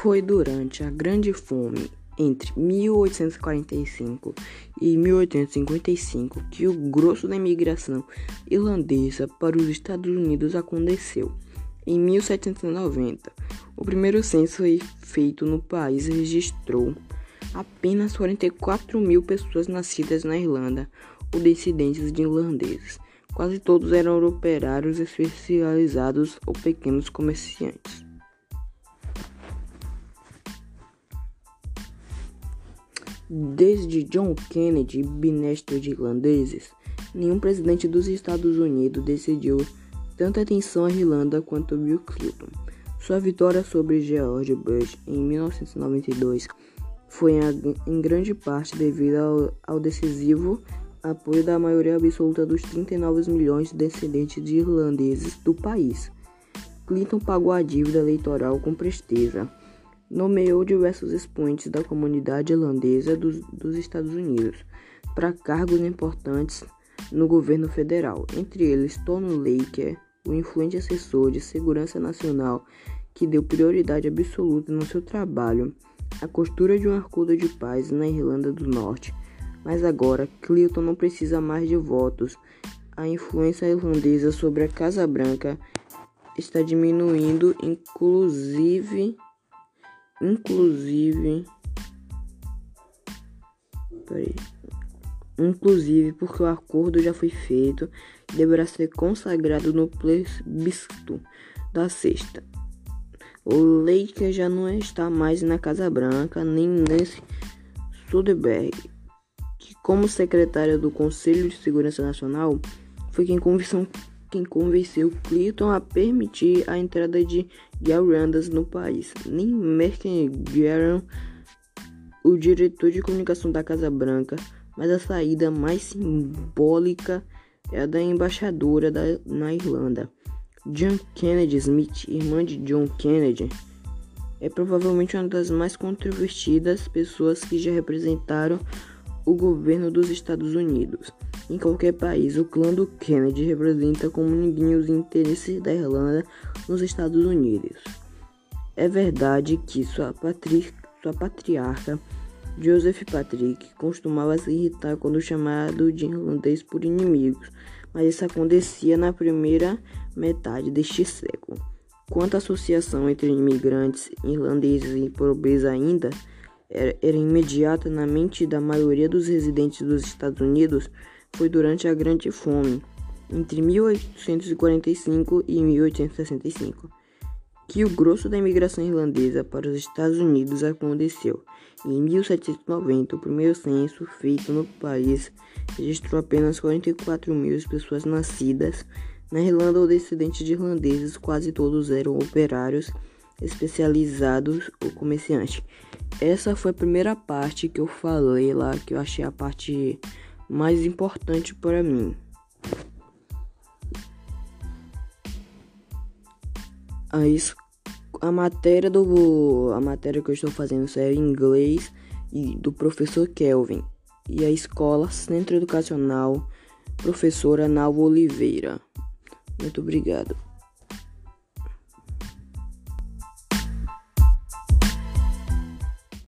Foi durante a Grande Fome entre 1845 e 1855 que o grosso da imigração irlandesa para os Estados Unidos aconteceu. Em 1790, o primeiro censo feito no país registrou apenas 44 mil pessoas nascidas na Irlanda ou descendentes de irlandeses. Quase todos eram operários especializados ou pequenos comerciantes. Desde John Kennedy, binestre de irlandeses, nenhum presidente dos Estados Unidos decidiu tanta atenção à Irlanda quanto Bill Clinton. Sua vitória sobre George Bush em 1992 foi em grande parte devido ao, ao decisivo apoio da maioria absoluta dos 39 milhões de descendentes de irlandeses do país. Clinton pagou a dívida eleitoral com presteza nomeou diversos expoentes da comunidade irlandesa dos, dos Estados Unidos para cargos importantes no governo federal, entre eles Tony Laker, o influente assessor de segurança nacional que deu prioridade absoluta no seu trabalho à costura de um acordo de paz na Irlanda do Norte. Mas agora, Clinton não precisa mais de votos. A influência irlandesa sobre a Casa Branca está diminuindo, inclusive inclusive peraí, inclusive porque o acordo já foi feito e deverá ser consagrado no plebiscito da sexta. O Leiker já não está mais na Casa Branca nem nesse Soderbergh, que como secretário do Conselho de Segurança Nacional foi quem convenceu, quem convenceu Clinton a permitir a entrada de Guarandas no país. Nem Merkel Guerin, o diretor de comunicação da Casa Branca, mas a saída mais simbólica é a da embaixadora da, na Irlanda. John Kennedy Smith, irmã de John Kennedy, é provavelmente uma das mais controvertidas pessoas que já representaram o governo dos Estados Unidos. Em qualquer país, o clã do Kennedy representa como ninguém os interesses da Irlanda nos Estados Unidos. É verdade que sua, patri sua patriarca, Joseph Patrick, costumava se irritar quando chamado de irlandês por inimigos, mas isso acontecia na primeira metade deste século. Quanto à associação entre imigrantes irlandeses e pobreza ainda era, era imediata na mente da maioria dos residentes dos Estados Unidos, foi durante a Grande Fome, entre 1845 e 1865, que o grosso da imigração irlandesa para os Estados Unidos aconteceu. Em 1790, o primeiro censo feito no país registrou apenas 44 mil pessoas nascidas na Irlanda ou descendentes de irlandeses, quase todos eram operários especializados ou comerciantes. Essa foi a primeira parte que eu falei lá, que eu achei a parte mais importante para mim. A, a matéria do a matéria que eu estou fazendo é em inglês e do professor Kelvin e a escola Centro Educacional Professora Nalva Oliveira. Muito obrigado.